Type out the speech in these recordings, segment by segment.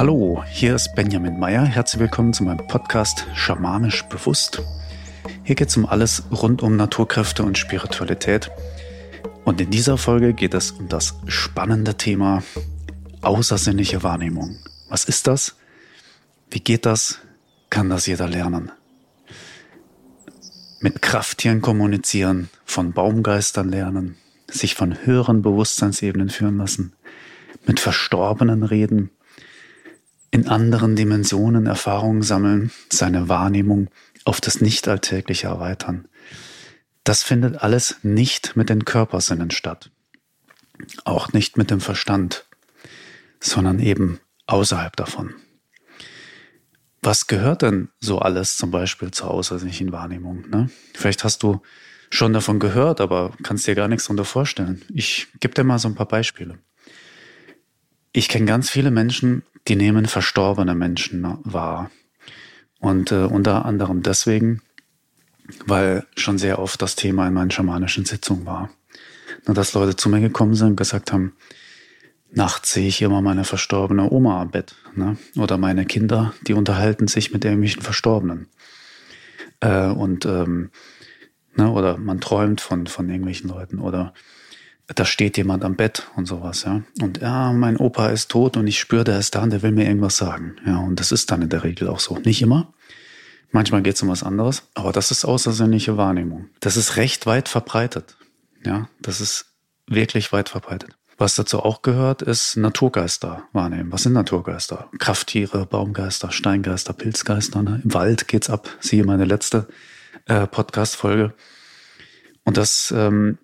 Hallo, hier ist Benjamin Meyer. Herzlich willkommen zu meinem Podcast Schamanisch Bewusst. Hier geht es um alles rund um Naturkräfte und Spiritualität. Und in dieser Folge geht es um das spannende Thema außersinnliche Wahrnehmung. Was ist das? Wie geht das? Kann das jeder lernen? Mit Krafttieren kommunizieren, von Baumgeistern lernen, sich von höheren Bewusstseinsebenen führen lassen, mit Verstorbenen reden, in anderen Dimensionen Erfahrungen sammeln, seine Wahrnehmung auf das Nicht-Alltägliche erweitern. Das findet alles nicht mit den Körpersinnen statt. Auch nicht mit dem Verstand, sondern eben außerhalb davon. Was gehört denn so alles zum Beispiel zur außersinnlichen Wahrnehmung? Ne? Vielleicht hast du schon davon gehört, aber kannst dir gar nichts darunter vorstellen. Ich gebe dir mal so ein paar Beispiele. Ich kenne ganz viele Menschen, die nehmen verstorbene Menschen wahr. Und äh, unter anderem deswegen, weil schon sehr oft das Thema in meinen schamanischen Sitzungen war. Nur dass Leute zu mir gekommen sind und gesagt haben, nachts sehe ich immer meine verstorbene Oma am Bett. Ne? Oder meine Kinder, die unterhalten sich mit irgendwelchen Verstorbenen. Äh, und ähm, ne? oder man träumt von, von irgendwelchen Leuten. Oder da steht jemand am Bett und sowas, ja. Und ja, mein Opa ist tot und ich spüre, der ist da und der will mir irgendwas sagen. Ja, und das ist dann in der Regel auch so. Nicht immer. Manchmal geht es um was anderes, aber das ist außersinnliche Wahrnehmung. Das ist recht weit verbreitet. Ja, das ist wirklich weit verbreitet. Was dazu auch gehört, ist Naturgeister wahrnehmen. Was sind Naturgeister? Krafttiere, Baumgeister, Steingeister, Pilzgeister. Ne? Im Wald geht's ab. Siehe meine letzte äh, Podcast-Folge. Und das ähm,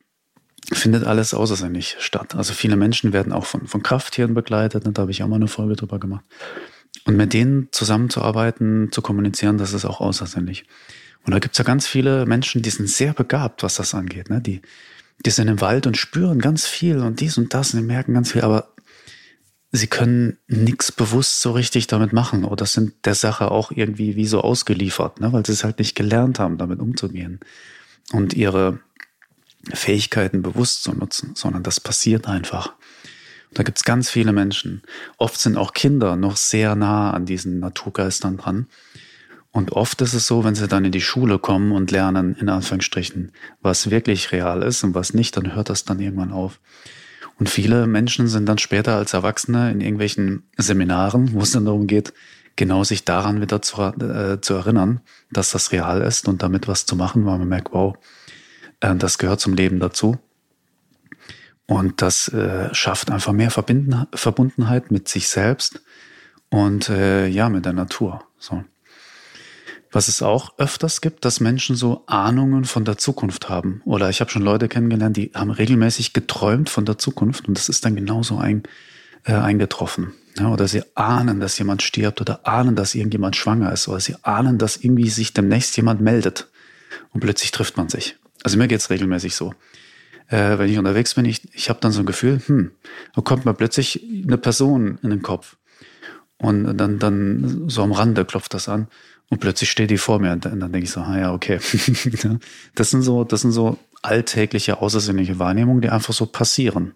findet alles außersinnig statt. Also viele Menschen werden auch von, von Krafttieren begleitet, und da habe ich auch mal eine Folge drüber gemacht. Und mit denen zusammenzuarbeiten, zu kommunizieren, das ist auch außersinnlich. Und da gibt's ja ganz viele Menschen, die sind sehr begabt, was das angeht. Ne? Die, die sind im Wald und spüren ganz viel und dies und das und die merken ganz viel, aber sie können nichts bewusst so richtig damit machen oder sind der Sache auch irgendwie wie so ausgeliefert, ne? weil sie es halt nicht gelernt haben, damit umzugehen. Und ihre Fähigkeiten bewusst zu nutzen, sondern das passiert einfach. Da gibt's ganz viele Menschen. Oft sind auch Kinder noch sehr nah an diesen Naturgeistern dran. Und oft ist es so, wenn sie dann in die Schule kommen und lernen, in Anführungsstrichen, was wirklich real ist und was nicht, dann hört das dann irgendwann auf. Und viele Menschen sind dann später als Erwachsene in irgendwelchen Seminaren, wo es dann darum geht, genau sich daran wieder zu, äh, zu erinnern, dass das real ist und damit was zu machen, weil man merkt, wow, das gehört zum Leben dazu. Und das äh, schafft einfach mehr Verbinden, Verbundenheit mit sich selbst und äh, ja, mit der Natur. So. Was es auch öfters gibt, dass Menschen so Ahnungen von der Zukunft haben. Oder ich habe schon Leute kennengelernt, die haben regelmäßig geträumt von der Zukunft und das ist dann genauso ein, äh, eingetroffen. Ja, oder sie ahnen, dass jemand stirbt oder ahnen, dass irgendjemand schwanger ist oder sie ahnen, dass irgendwie sich demnächst jemand meldet und plötzlich trifft man sich. Also mir geht's regelmäßig so. Äh, wenn ich unterwegs bin, ich, ich habe dann so ein Gefühl, hm, da kommt mir plötzlich eine Person in den Kopf. Und dann, dann so am Rande klopft das an und plötzlich steht die vor mir und dann, dann denke ich so, ah ja, okay. das sind so, das sind so alltägliche, außersinnliche Wahrnehmungen, die einfach so passieren.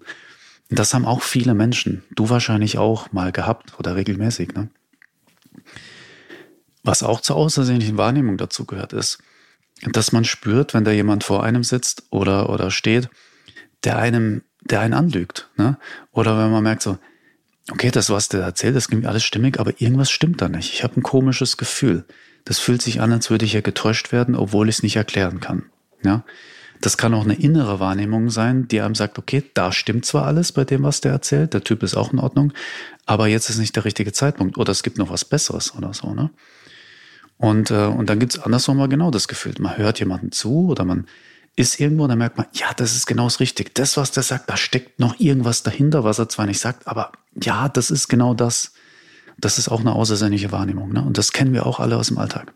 Und das haben auch viele Menschen. Du wahrscheinlich auch mal gehabt oder regelmäßig, ne? Was auch zur außersinnlichen Wahrnehmung dazu gehört, ist, dass man spürt, wenn da jemand vor einem sitzt oder, oder steht, der einem, der einen anlügt. Ne? Oder wenn man merkt so, okay, das, was der erzählt, das klingt alles stimmig, aber irgendwas stimmt da nicht. Ich habe ein komisches Gefühl. Das fühlt sich an, als würde ich ja getäuscht werden, obwohl ich es nicht erklären kann. Ja? Das kann auch eine innere Wahrnehmung sein, die einem sagt, okay, da stimmt zwar alles bei dem, was der erzählt, der Typ ist auch in Ordnung, aber jetzt ist nicht der richtige Zeitpunkt oder es gibt noch was Besseres oder so. Ne? Und, äh, und dann gibt's andersrum mal genau das Gefühl. Man hört jemanden zu oder man ist irgendwo und dann merkt man, ja, das ist genau das Richtige. Das, was der sagt, da steckt noch irgendwas dahinter, was er zwar nicht sagt, aber ja, das ist genau das. Das ist auch eine außersinnliche Wahrnehmung. Ne? Und das kennen wir auch alle aus dem Alltag.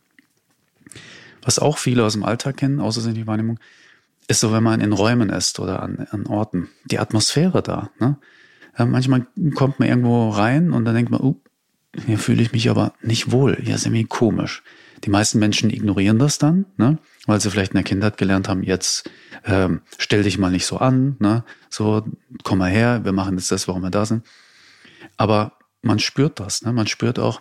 Was auch viele aus dem Alltag kennen, außersinnliche Wahrnehmung, ist so, wenn man in Räumen ist oder an, an Orten. Die Atmosphäre da. Ne? Ja, manchmal kommt man irgendwo rein und dann denkt man, uh, hier fühle ich mich aber nicht wohl. Ja, ist irgendwie komisch. Die meisten Menschen ignorieren das dann, ne? weil sie vielleicht in der Kindheit gelernt haben, jetzt ähm, stell dich mal nicht so an, ne? so komm mal her, wir machen jetzt das, warum wir da sind. Aber man spürt das. Ne? Man spürt auch,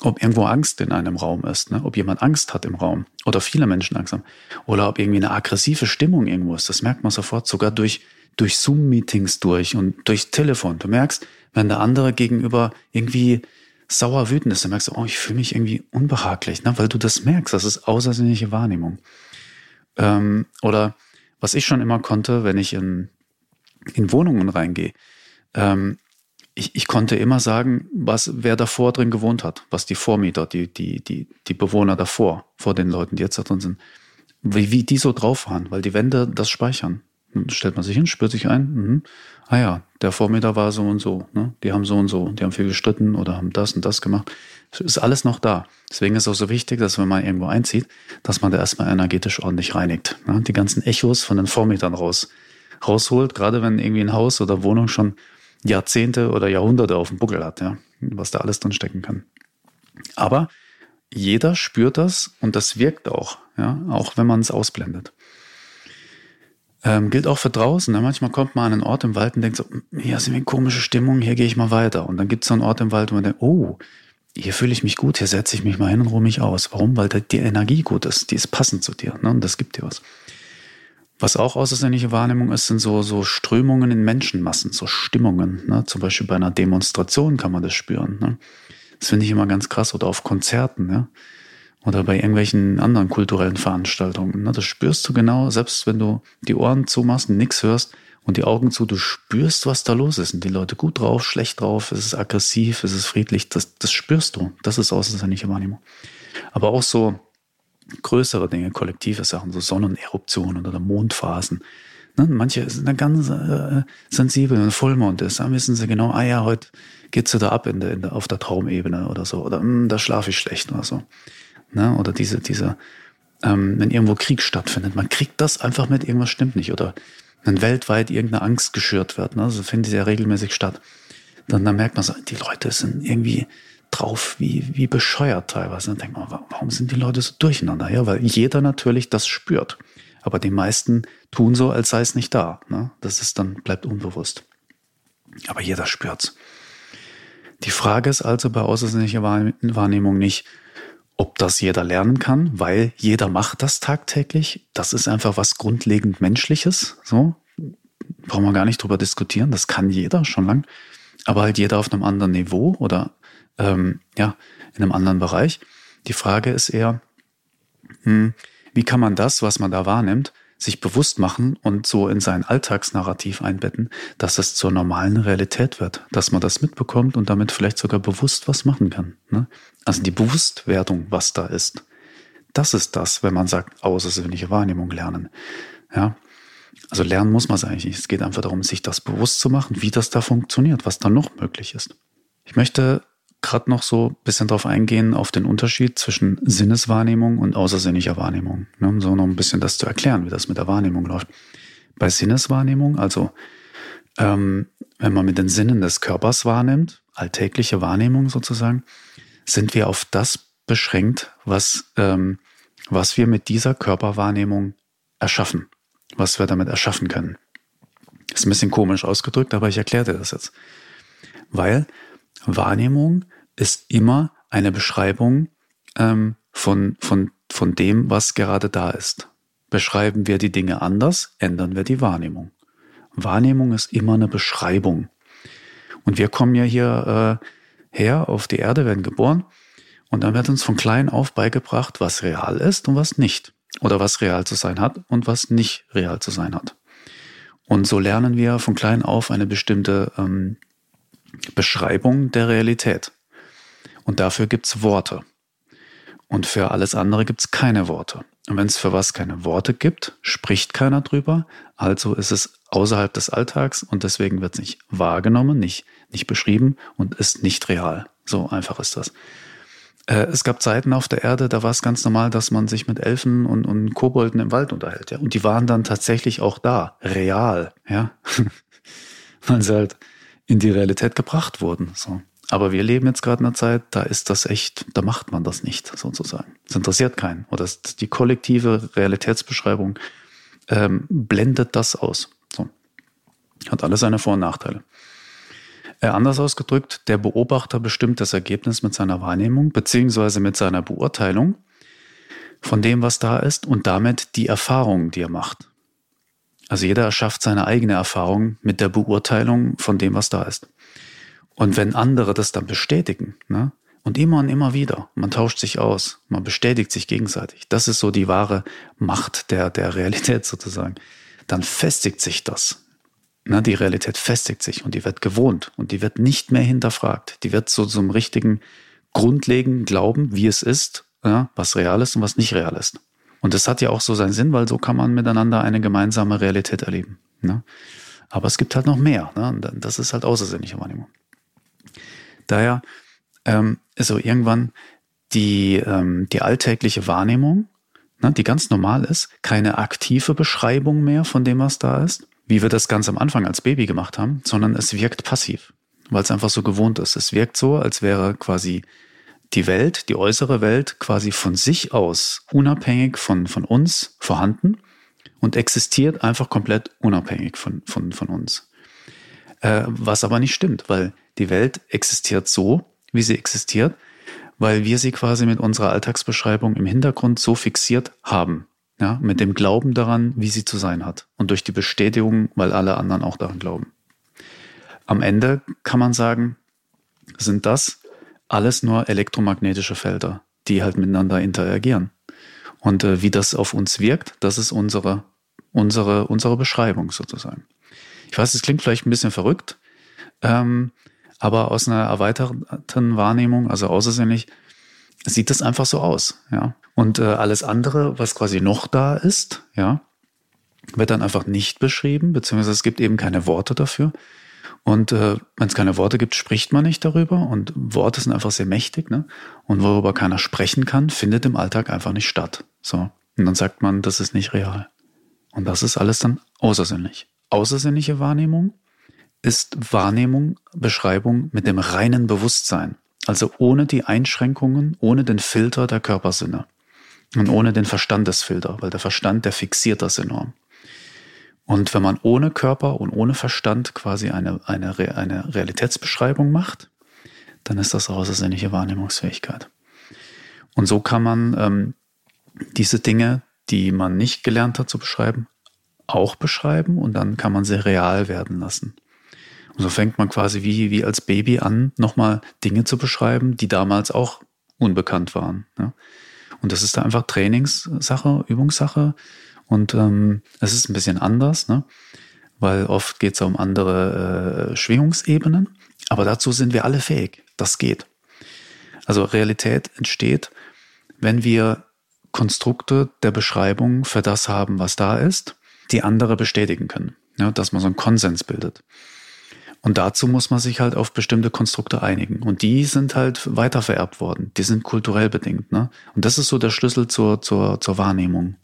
ob irgendwo Angst in einem Raum ist, ne? ob jemand Angst hat im Raum oder viele Menschen Angst haben oder ob irgendwie eine aggressive Stimmung irgendwo ist. Das merkt man sofort sogar durch, durch Zoom-Meetings durch und durch Telefon. Du merkst, wenn der andere gegenüber irgendwie sauer wütend ist, dann merkst du, oh, ich fühle mich irgendwie unbehaglich, ne? weil du das merkst. Das ist außersinnliche Wahrnehmung. Ähm, oder was ich schon immer konnte, wenn ich in, in Wohnungen reingehe, ähm, ich, ich konnte immer sagen, was, wer davor drin gewohnt hat, was die Vormieter, die, die, die, die Bewohner davor, vor den Leuten, die jetzt da drin sind, wie, wie die so drauf waren, weil die Wände das speichern. Stellt man sich hin, spürt sich ein, mhm. ah ja, der Vormieter war so und so, ne? die haben so und so, die haben viel gestritten oder haben das und das gemacht. Das ist alles noch da. Deswegen ist es auch so wichtig, dass wenn man irgendwo einzieht, dass man da erstmal energetisch ordentlich reinigt. Ne? Die ganzen Echos von den Vormietern raus, rausholt, gerade wenn irgendwie ein Haus oder Wohnung schon Jahrzehnte oder Jahrhunderte auf dem Buckel hat, ja, was da alles drin stecken kann. Aber jeder spürt das und das wirkt auch, ja, auch wenn man es ausblendet. Ähm, gilt auch für draußen. Ne? Manchmal kommt man an einen Ort im Wald und denkt so, hier ist irgendwie eine komische Stimmung, hier gehe ich mal weiter. Und dann gibt es so einen Ort im Wald, wo man denkt, oh, hier fühle ich mich gut, hier setze ich mich mal hin und ruhe mich aus. Warum? Weil die Energie gut ist, die ist passend zu dir ne? und das gibt dir was. Was auch außersinnliche Wahrnehmung ist, sind so, so Strömungen in Menschenmassen, so Stimmungen. Ne? Zum Beispiel bei einer Demonstration kann man das spüren. Ne? Das finde ich immer ganz krass. Oder auf Konzerten, ja. Oder bei irgendwelchen anderen kulturellen Veranstaltungen. Ne? Das spürst du genau, selbst wenn du die Ohren zumachst und nichts hörst und die Augen zu, du spürst, was da los ist. Sind die Leute gut drauf, schlecht drauf, ist es aggressiv, ist es friedlich? Das, das spürst du. Das ist außersinnliche Wahrnehmung. Aber auch so größere Dinge, kollektive Sachen, so Sonneneruptionen oder Mondphasen. Ne? Manche sind da ganz äh, sensibel, wenn Vollmond ist, dann wissen sie genau, ah ja, heute geht's da ab in der, in der, auf der Traumebene oder so. Oder mh, hm, da schlafe ich schlecht oder so. Ne? Oder diese, diese, ähm, wenn irgendwo Krieg stattfindet, man kriegt das einfach mit, irgendwas stimmt nicht. Oder wenn weltweit irgendeine Angst geschürt wird, ne? das findet ja regelmäßig statt. Dann, dann merkt man so, die Leute sind irgendwie drauf wie, wie bescheuert teilweise. Dann denkt man, warum sind die Leute so durcheinander? Ja, weil jeder natürlich das spürt. Aber die meisten tun so, als sei es nicht da. Ne? Das ist dann, bleibt unbewusst. Aber jeder spürt's. Die Frage ist also bei außersinnlicher Wahrnehmung nicht, ob das jeder lernen kann, weil jeder macht das tagtäglich. Das ist einfach was grundlegend Menschliches. So brauchen wir gar nicht drüber diskutieren. Das kann jeder schon lang. Aber halt jeder auf einem anderen Niveau oder ähm, ja, in einem anderen Bereich. Die Frage ist eher, hm, wie kann man das, was man da wahrnimmt, sich bewusst machen und so in sein Alltagsnarrativ einbetten, dass es zur normalen Realität wird, dass man das mitbekommt und damit vielleicht sogar bewusst was machen kann. Ne? Also die Bewusstwerdung, was da ist. Das ist das, wenn man sagt, außersinnliche Wahrnehmung lernen. Ja, also lernen muss man es eigentlich nicht. Es geht einfach darum, sich das bewusst zu machen, wie das da funktioniert, was da noch möglich ist. Ich möchte gerade noch so ein bisschen drauf eingehen, auf den Unterschied zwischen Sinneswahrnehmung und außersinnlicher Wahrnehmung. Ne, um so noch ein bisschen das zu erklären, wie das mit der Wahrnehmung läuft. Bei Sinneswahrnehmung, also ähm, wenn man mit den Sinnen des Körpers wahrnimmt, alltägliche Wahrnehmung sozusagen, sind wir auf das beschränkt, was, ähm, was wir mit dieser Körperwahrnehmung erschaffen, was wir damit erschaffen können. Ist ein bisschen komisch ausgedrückt, aber ich erkläre dir das jetzt. Weil Wahrnehmung ist immer eine Beschreibung ähm, von, von, von dem, was gerade da ist. Beschreiben wir die Dinge anders, ändern wir die Wahrnehmung. Wahrnehmung ist immer eine Beschreibung. Und wir kommen ja hier äh, her auf die Erde, werden geboren und dann wird uns von klein auf beigebracht, was real ist und was nicht. Oder was real zu sein hat und was nicht real zu sein hat. Und so lernen wir von klein auf eine bestimmte ähm, Beschreibung der Realität. Und dafür gibt's Worte. Und für alles andere gibt's keine Worte. Und wenn es für was keine Worte gibt, spricht keiner drüber. Also ist es außerhalb des Alltags und deswegen wird es nicht wahrgenommen, nicht, nicht beschrieben und ist nicht real. So einfach ist das. Äh, es gab Zeiten auf der Erde, da war es ganz normal, dass man sich mit Elfen und, und Kobolden im Wald unterhält. Ja? Und die waren dann tatsächlich auch da, real. Ja, weil sie halt in die Realität gebracht wurden. So. Aber wir leben jetzt gerade in einer Zeit, da ist das echt, da macht man das nicht, sozusagen. Es interessiert keinen. Oder die kollektive Realitätsbeschreibung ähm, blendet das aus. So. Hat alles seine Vor- und Nachteile. Äh, anders ausgedrückt, der Beobachter bestimmt das Ergebnis mit seiner Wahrnehmung beziehungsweise mit seiner Beurteilung von dem, was da ist und damit die Erfahrung, die er macht. Also jeder erschafft seine eigene Erfahrung mit der Beurteilung von dem, was da ist. Und wenn andere das dann bestätigen, ne, und immer und immer wieder, man tauscht sich aus, man bestätigt sich gegenseitig, das ist so die wahre Macht der, der Realität sozusagen, dann festigt sich das. Ne, die Realität festigt sich und die wird gewohnt und die wird nicht mehr hinterfragt. Die wird so zum richtigen grundlegenden Glauben, wie es ist, ja, was real ist und was nicht real ist. Und das hat ja auch so seinen Sinn, weil so kann man miteinander eine gemeinsame Realität erleben. Ne? Aber es gibt halt noch mehr. Ne? Das ist halt außersinnliche Wahrnehmung. Daher ähm, ist so irgendwann die, ähm, die alltägliche Wahrnehmung, ne, die ganz normal ist, keine aktive Beschreibung mehr von dem, was da ist, wie wir das ganz am Anfang als Baby gemacht haben, sondern es wirkt passiv, weil es einfach so gewohnt ist. Es wirkt so, als wäre quasi die Welt, die äußere Welt quasi von sich aus unabhängig von, von uns vorhanden und existiert einfach komplett unabhängig von, von, von uns. Äh, was aber nicht stimmt, weil die Welt existiert so, wie sie existiert, weil wir sie quasi mit unserer Alltagsbeschreibung im Hintergrund so fixiert haben. Ja, mit dem Glauben daran, wie sie zu sein hat. Und durch die Bestätigung, weil alle anderen auch daran glauben. Am Ende kann man sagen, sind das alles nur elektromagnetische Felder, die halt miteinander interagieren. Und äh, wie das auf uns wirkt, das ist unsere, unsere, unsere Beschreibung sozusagen. Ich weiß, es klingt vielleicht ein bisschen verrückt, ähm, aber aus einer erweiterten Wahrnehmung, also außersinnlich, sieht das einfach so aus, ja. Und äh, alles andere, was quasi noch da ist, ja, wird dann einfach nicht beschrieben, beziehungsweise es gibt eben keine Worte dafür. Und äh, wenn es keine Worte gibt, spricht man nicht darüber. Und Worte sind einfach sehr mächtig. Ne? Und worüber keiner sprechen kann, findet im Alltag einfach nicht statt. So. Und dann sagt man, das ist nicht real. Und das ist alles dann außersinnlich. Außersinnliche Wahrnehmung ist Wahrnehmung, Beschreibung mit dem reinen Bewusstsein. Also ohne die Einschränkungen, ohne den Filter der Körpersinne. Und ohne den Verstandesfilter, weil der Verstand, der fixiert das enorm. Und wenn man ohne Körper und ohne Verstand quasi eine, eine, eine Realitätsbeschreibung macht, dann ist das außersinnliche Wahrnehmungsfähigkeit. Und so kann man ähm, diese Dinge, die man nicht gelernt hat zu beschreiben, auch beschreiben und dann kann man sie real werden lassen. Und so fängt man quasi wie, wie als Baby an, nochmal Dinge zu beschreiben, die damals auch unbekannt waren. Ja? Und das ist da einfach Trainingssache, Übungssache. Und ähm, es ist ein bisschen anders, ne? weil oft geht es um andere äh, Schwingungsebenen. Aber dazu sind wir alle fähig. Das geht. Also Realität entsteht, wenn wir Konstrukte der Beschreibung für das haben, was da ist, die andere bestätigen können. Ja, dass man so einen Konsens bildet. Und dazu muss man sich halt auf bestimmte Konstrukte einigen. Und die sind halt weitervererbt worden. Die sind kulturell bedingt. Ne? Und das ist so der Schlüssel zur, zur, zur Wahrnehmung.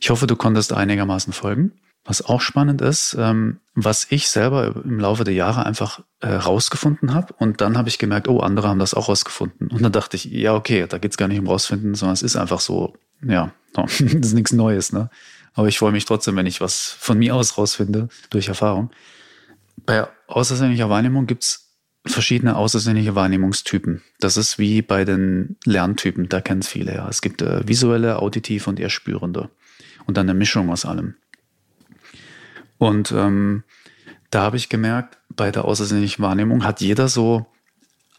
Ich hoffe, du konntest einigermaßen folgen. Was auch spannend ist, ähm, was ich selber im Laufe der Jahre einfach äh, rausgefunden habe und dann habe ich gemerkt, oh, andere haben das auch rausgefunden. Und dann dachte ich, ja, okay, da geht's gar nicht um rausfinden, sondern es ist einfach so, ja, das ist nichts Neues, ne? Aber ich freue mich trotzdem, wenn ich was von mir aus rausfinde, durch Erfahrung. Bei außersinnlicher Wahrnehmung gibt's verschiedene außersinnliche Wahrnehmungstypen. Das ist wie bei den Lerntypen, da kennt's viele, ja. Es gibt äh, visuelle, auditiv und eher spürende und dann eine Mischung aus allem. Und ähm, da habe ich gemerkt, bei der außersinnlichen Wahrnehmung hat jeder so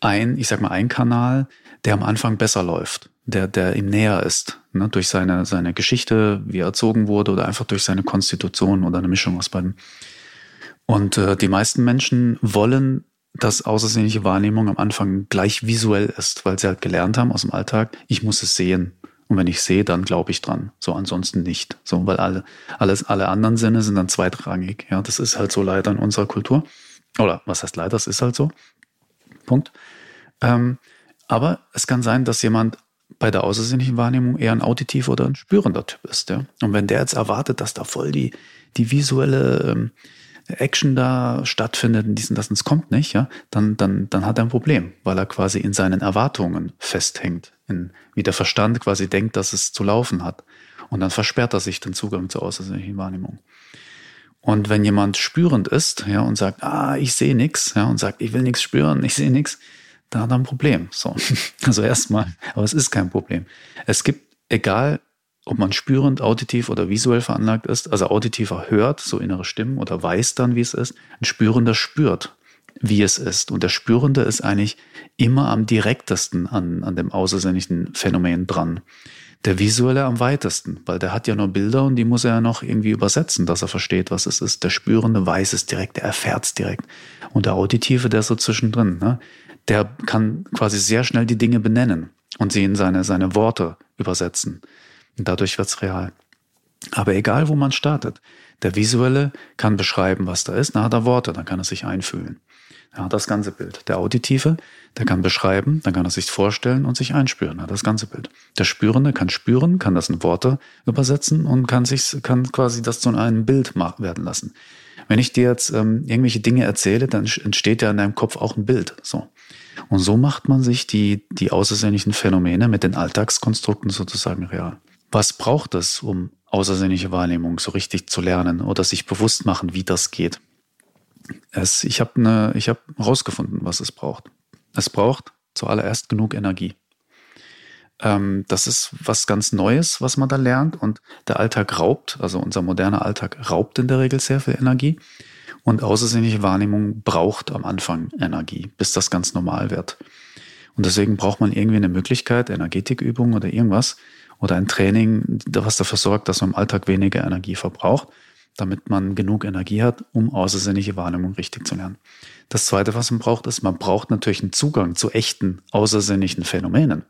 ein, ich sag mal, ein Kanal, der am Anfang besser läuft, der, der ihm näher ist, ne, durch seine, seine Geschichte, wie er erzogen wurde oder einfach durch seine Konstitution oder eine Mischung aus beiden. Und äh, die meisten Menschen wollen, dass außersinnliche Wahrnehmung am Anfang gleich visuell ist, weil sie halt gelernt haben aus dem Alltag, ich muss es sehen. Und wenn ich sehe, dann glaube ich dran. So ansonsten nicht. So, weil alle, alles, alle anderen Sinne sind dann zweitrangig. Ja, das ist halt so leider in unserer Kultur. Oder was heißt leider? Das ist halt so. Punkt. Ähm, aber es kann sein, dass jemand bei der außersinnlichen Wahrnehmung eher ein auditiv oder ein spürender Typ ist. Ja? Und wenn der jetzt erwartet, dass da voll die, die visuelle ähm, Action da stattfindet und dies und das und es kommt nicht, ja, dann, dann, dann hat er ein Problem, weil er quasi in seinen Erwartungen festhängt, in, wie der Verstand quasi denkt, dass es zu laufen hat. Und dann versperrt er sich den Zugang zur außersinnlichen Wahrnehmung. Und wenn jemand spürend ist, ja, und sagt, ah, ich sehe nichts, ja, und sagt, ich will nichts spüren, ich sehe nichts, da hat er ein Problem. So. Also erstmal, aber es ist kein Problem. Es gibt, egal ob man spürend, auditiv oder visuell veranlagt ist, also auditiver hört, so innere Stimmen oder weiß dann, wie es ist, ein Spürender spürt, wie es ist. Und der Spürende ist eigentlich immer am direktesten an, an dem außersinnlichen Phänomen dran. Der Visuelle am weitesten, weil der hat ja nur Bilder und die muss er ja noch irgendwie übersetzen, dass er versteht, was es ist. Der Spürende weiß es direkt, der erfährt es direkt. Und der Auditive, der ist so zwischendrin, ne? der kann quasi sehr schnell die Dinge benennen und sie in seine, seine Worte übersetzen. Und dadurch wird's real. Aber egal, wo man startet, der Visuelle kann beschreiben, was da ist, dann hat er Worte, dann kann er sich einfühlen. Er hat das ganze Bild. Der Auditive, der kann beschreiben, dann kann er sich vorstellen und sich einspüren, hat das ganze Bild. Der Spürende kann spüren, kann das in Worte übersetzen und kann sich, kann quasi das zu einem Bild werden lassen. Wenn ich dir jetzt ähm, irgendwelche Dinge erzähle, dann entsteht ja in deinem Kopf auch ein Bild. So. Und so macht man sich die, die außersinnlichen Phänomene mit den Alltagskonstrukten sozusagen real. Was braucht es, um außersinnliche Wahrnehmung so richtig zu lernen oder sich bewusst machen, wie das geht? Es, ich habe ne, hab rausgefunden, was es braucht. Es braucht zuallererst genug Energie. Ähm, das ist was ganz Neues, was man da lernt. Und der Alltag raubt, also unser moderner Alltag raubt in der Regel sehr viel Energie. Und außersinnliche Wahrnehmung braucht am Anfang Energie, bis das ganz normal wird. Und deswegen braucht man irgendwie eine Möglichkeit, Energetikübung oder irgendwas, oder ein Training, was dafür sorgt, dass man im Alltag weniger Energie verbraucht, damit man genug Energie hat, um außersinnliche Wahrnehmung richtig zu lernen. Das Zweite, was man braucht, ist, man braucht natürlich einen Zugang zu echten außersinnlichen Phänomenen,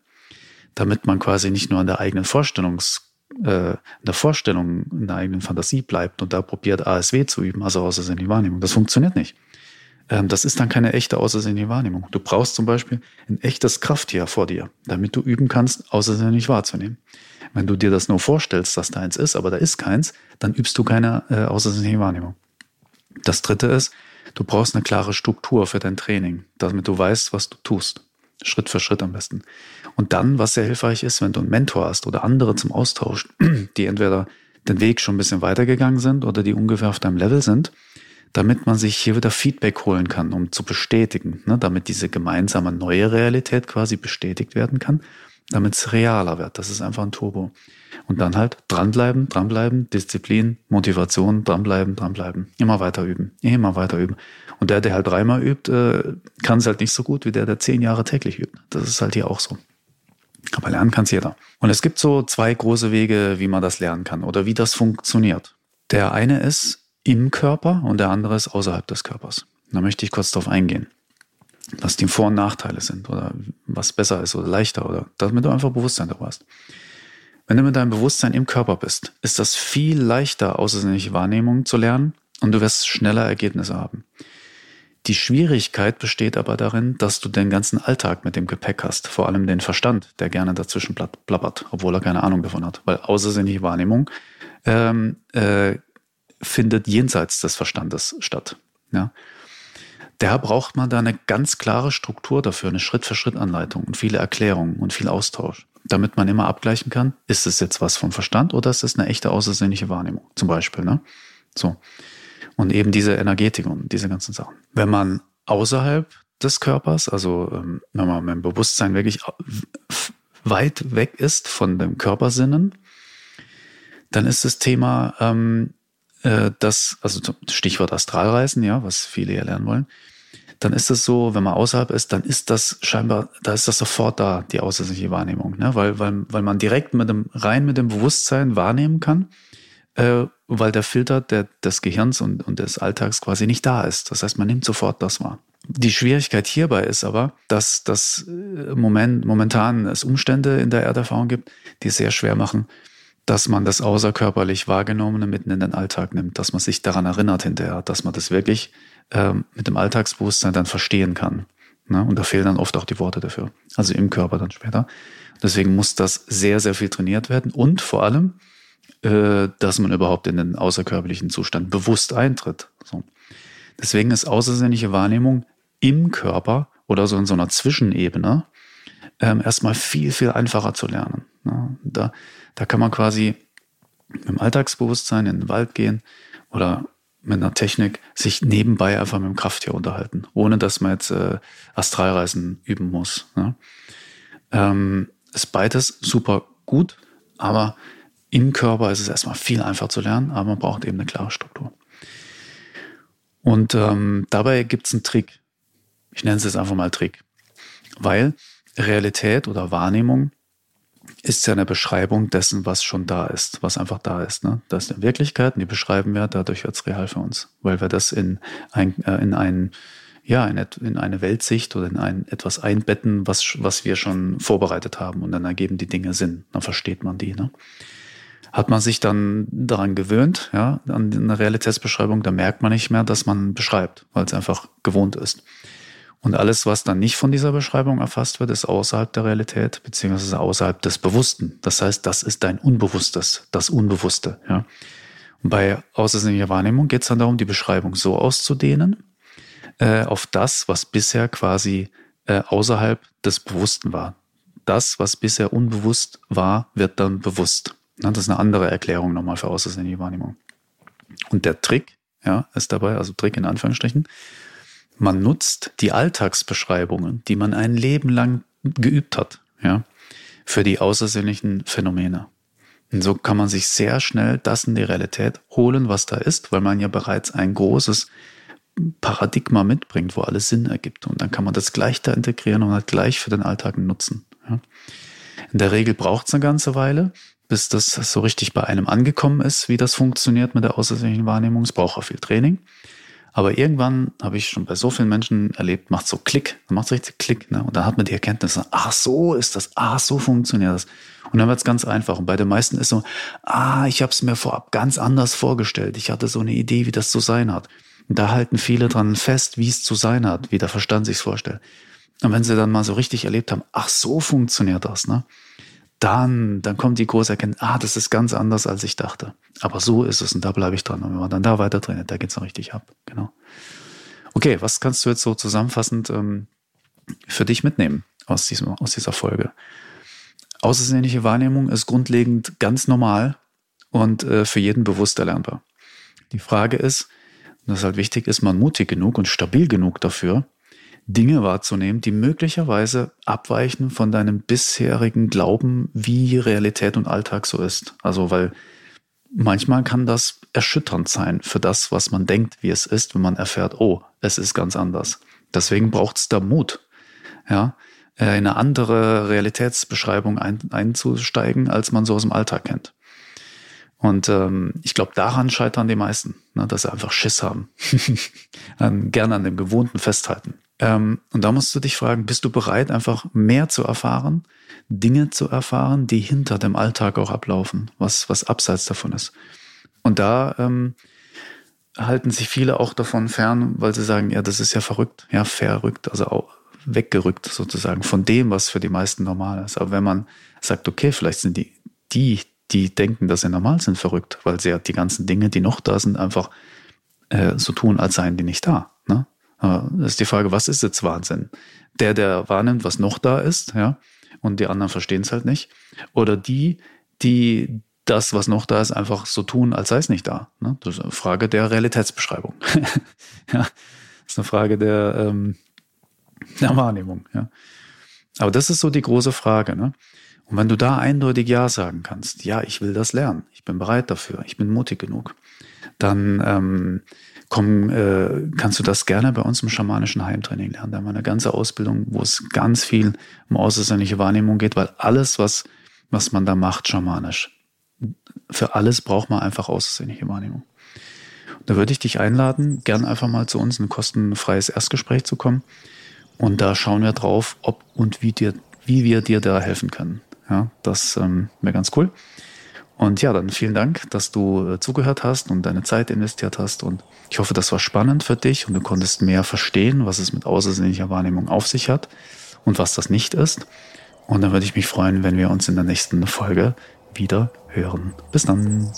damit man quasi nicht nur an der eigenen Vorstellungs äh, in der Vorstellung, in der eigenen Fantasie bleibt und da probiert ASW zu üben, also außersinnliche Wahrnehmung. Das funktioniert nicht. Ähm, das ist dann keine echte außersinnliche Wahrnehmung. Du brauchst zum Beispiel ein echtes Krafttier vor dir, damit du üben kannst, außersinnlich wahrzunehmen. Wenn du dir das nur vorstellst, dass da eins ist, aber da ist keins, dann übst du keine äh, außersinnliche Wahrnehmung. Das dritte ist, du brauchst eine klare Struktur für dein Training, damit du weißt, was du tust. Schritt für Schritt am besten. Und dann, was sehr hilfreich ist, wenn du einen Mentor hast oder andere zum Austausch, die entweder den Weg schon ein bisschen weitergegangen sind oder die ungefähr auf deinem Level sind, damit man sich hier wieder Feedback holen kann, um zu bestätigen, ne, damit diese gemeinsame neue Realität quasi bestätigt werden kann, damit es realer wird. Das ist einfach ein Turbo. Und dann halt dranbleiben, dranbleiben, Disziplin, Motivation, dranbleiben, dranbleiben. Immer weiter üben, immer weiter üben. Und der, der halt dreimal übt, äh, kann es halt nicht so gut wie der, der zehn Jahre täglich übt. Das ist halt hier auch so. Aber lernen kann es jeder. Und es gibt so zwei große Wege, wie man das lernen kann oder wie das funktioniert. Der eine ist, im Körper und der andere ist außerhalb des Körpers. Da möchte ich kurz darauf eingehen, was die Vor- und Nachteile sind oder was besser ist oder leichter oder damit du einfach Bewusstsein darüber hast. Wenn du mit deinem Bewusstsein im Körper bist, ist das viel leichter, außersinnliche Wahrnehmungen zu lernen und du wirst schneller Ergebnisse haben. Die Schwierigkeit besteht aber darin, dass du den ganzen Alltag mit dem Gepäck hast, vor allem den Verstand, der gerne dazwischen plappert, obwohl er keine Ahnung davon hat, weil außersinnliche Wahrnehmung ähm, äh, findet jenseits des Verstandes statt. Ja? Da braucht man da eine ganz klare Struktur dafür, eine Schritt-für-Schritt-Anleitung und viele Erklärungen und viel Austausch, damit man immer abgleichen kann, ist es jetzt was vom Verstand oder ist es eine echte außersinnliche Wahrnehmung, zum Beispiel. Ne? So. Und eben diese Energetik und diese ganzen Sachen. Wenn man außerhalb des Körpers, also ähm, wenn man mit dem Bewusstsein wirklich weit weg ist von dem Körpersinnen, dann ist das Thema ähm, äh, das, also Stichwort Astralreisen, ja, was viele ja lernen wollen, dann ist es so, wenn man außerhalb ist, dann ist das scheinbar, da ist das sofort da, die außersinnliche Wahrnehmung, ne? weil, weil, weil man direkt mit dem, rein mit dem Bewusstsein wahrnehmen kann, äh, weil der Filter der, des Gehirns und, und des Alltags quasi nicht da ist. Das heißt, man nimmt sofort das wahr. Die Schwierigkeit hierbei ist aber, dass das äh, Moment, momentan es Umstände in der Erderfahrung gibt, die es sehr schwer machen, dass man das außerkörperlich Wahrgenommene mitten in den Alltag nimmt, dass man sich daran erinnert hinterher, dass man das wirklich ähm, mit dem Alltagsbewusstsein dann verstehen kann. Ne? Und da fehlen dann oft auch die Worte dafür, also im Körper dann später. Deswegen muss das sehr, sehr viel trainiert werden und vor allem, äh, dass man überhaupt in den außerkörperlichen Zustand bewusst eintritt. So. Deswegen ist außersinnliche Wahrnehmung im Körper oder so in so einer Zwischenebene ähm, erstmal viel, viel einfacher zu lernen. Ne? Da, da kann man quasi mit dem Alltagsbewusstsein in den Wald gehen oder mit einer Technik sich nebenbei einfach mit dem Krafttier unterhalten, ohne dass man jetzt äh, Astralreisen üben muss. Ne? Ähm, ist beides super gut, aber im Körper ist es erstmal viel einfacher zu lernen, aber man braucht eben eine klare Struktur. Und ähm, dabei gibt es einen Trick. Ich nenne es jetzt einfach mal Trick. Weil Realität oder Wahrnehmung ist ja eine Beschreibung dessen, was schon da ist, was einfach da ist. Ne? Das ist eine Wirklichkeit und die beschreiben wir, dadurch wird es real für uns, weil wir das in ein, äh, in ein ja, in, in eine Weltsicht oder in ein etwas einbetten, was, was wir schon vorbereitet haben und dann ergeben die Dinge Sinn. Dann versteht man die. Ne? Hat man sich dann daran gewöhnt, ja, an eine Realitätsbeschreibung, da merkt man nicht mehr, dass man beschreibt, weil es einfach gewohnt ist. Und alles, was dann nicht von dieser Beschreibung erfasst wird, ist außerhalb der Realität, beziehungsweise außerhalb des Bewussten. Das heißt, das ist dein Unbewusstes, das Unbewusste. Ja. Und bei außersinnlicher Wahrnehmung geht es dann darum, die Beschreibung so auszudehnen, äh, auf das, was bisher quasi äh, außerhalb des Bewussten war. Das, was bisher unbewusst war, wird dann bewusst. Das ist eine andere Erklärung nochmal für außersinnliche Wahrnehmung. Und der Trick, ja, ist dabei, also Trick in Anführungsstrichen, man nutzt die Alltagsbeschreibungen, die man ein Leben lang geübt hat, ja, für die außersinnlichen Phänomene. Und so kann man sich sehr schnell das in die Realität holen, was da ist, weil man ja bereits ein großes Paradigma mitbringt, wo alles Sinn ergibt. Und dann kann man das gleich da integrieren und halt gleich für den Alltag nutzen. Ja. In der Regel braucht es eine ganze Weile, bis das so richtig bei einem angekommen ist, wie das funktioniert mit der außersinnlichen Wahrnehmung. Es braucht auch viel Training. Aber irgendwann habe ich schon bei so vielen Menschen erlebt, macht so Klick, macht so richtig Klick, ne? Und dann hat man die Erkenntnis, ach so ist das, ach so funktioniert das. Und dann wird es ganz einfach. Und bei den meisten ist so, ah, ich habe es mir vorab ganz anders vorgestellt. Ich hatte so eine Idee, wie das zu sein hat. Und da halten viele dran fest, wie es zu sein hat, wie der Verstand sich vorstellt. Und wenn sie dann mal so richtig erlebt haben, ach so funktioniert das, ne? dann, dann kommt die große Erkenntnis, ah, das ist ganz anders, als ich dachte. Aber so ist es und da bleibe ich dran. Und wenn man dann da weiter trainiert, da geht's noch richtig ab. Genau. Okay, was kannst du jetzt so zusammenfassend ähm, für dich mitnehmen aus, diesem, aus dieser Folge? Außersinnliche Wahrnehmung ist grundlegend ganz normal und äh, für jeden bewusst erlernbar. Die Frage ist, und das halt wichtig ist, man mutig genug und stabil genug dafür, Dinge wahrzunehmen, die möglicherweise abweichen von deinem bisherigen Glauben, wie Realität und Alltag so ist. Also, weil manchmal kann das erschütternd sein für das, was man denkt, wie es ist, wenn man erfährt, oh, es ist ganz anders. Deswegen braucht es da Mut, ja, in eine andere Realitätsbeschreibung ein, einzusteigen, als man so aus dem Alltag kennt. Und ähm, ich glaube, daran scheitern die meisten, ne, dass sie einfach Schiss haben. Gerne an dem Gewohnten festhalten. Ähm, und da musst du dich fragen, bist du bereit, einfach mehr zu erfahren, Dinge zu erfahren, die hinter dem Alltag auch ablaufen, was, was abseits davon ist. Und da ähm, halten sich viele auch davon fern, weil sie sagen, ja, das ist ja verrückt, ja, verrückt, also auch weggerückt sozusagen von dem, was für die meisten normal ist. Aber wenn man sagt, okay, vielleicht sind die, die, die denken, dass sie normal sind, verrückt, weil sie ja die ganzen Dinge, die noch da sind, einfach äh, so tun, als seien die nicht da. Ne? Das ist die Frage, was ist jetzt Wahnsinn? Der, der wahrnimmt, was noch da ist, ja, und die anderen verstehen es halt nicht. Oder die, die das, was noch da ist, einfach so tun, als sei es nicht da. Ne? Das ist eine Frage der Realitätsbeschreibung. ja, das ist eine Frage der, ähm, der Wahrnehmung. Ja. Aber das ist so die große Frage. Ne? Und wenn du da eindeutig Ja sagen kannst, ja, ich will das lernen, ich bin bereit dafür, ich bin mutig genug, dann ähm, komm, äh, kannst du das gerne bei uns im schamanischen Heimtraining lernen. Da haben wir eine ganze Ausbildung, wo es ganz viel um außersinnliche Wahrnehmung geht, weil alles, was, was man da macht, schamanisch, für alles braucht man einfach außersinnliche Wahrnehmung. da würde ich dich einladen, gern einfach mal zu uns in ein kostenfreies Erstgespräch zu kommen. Und da schauen wir drauf, ob und wie dir, wie wir dir da helfen können. Ja, das ähm, wäre ganz cool. Und ja, dann vielen Dank, dass du äh, zugehört hast und deine Zeit investiert hast. Und ich hoffe, das war spannend für dich und du konntest mehr verstehen, was es mit außersinnlicher Wahrnehmung auf sich hat und was das nicht ist. Und dann würde ich mich freuen, wenn wir uns in der nächsten Folge wieder hören. Bis dann.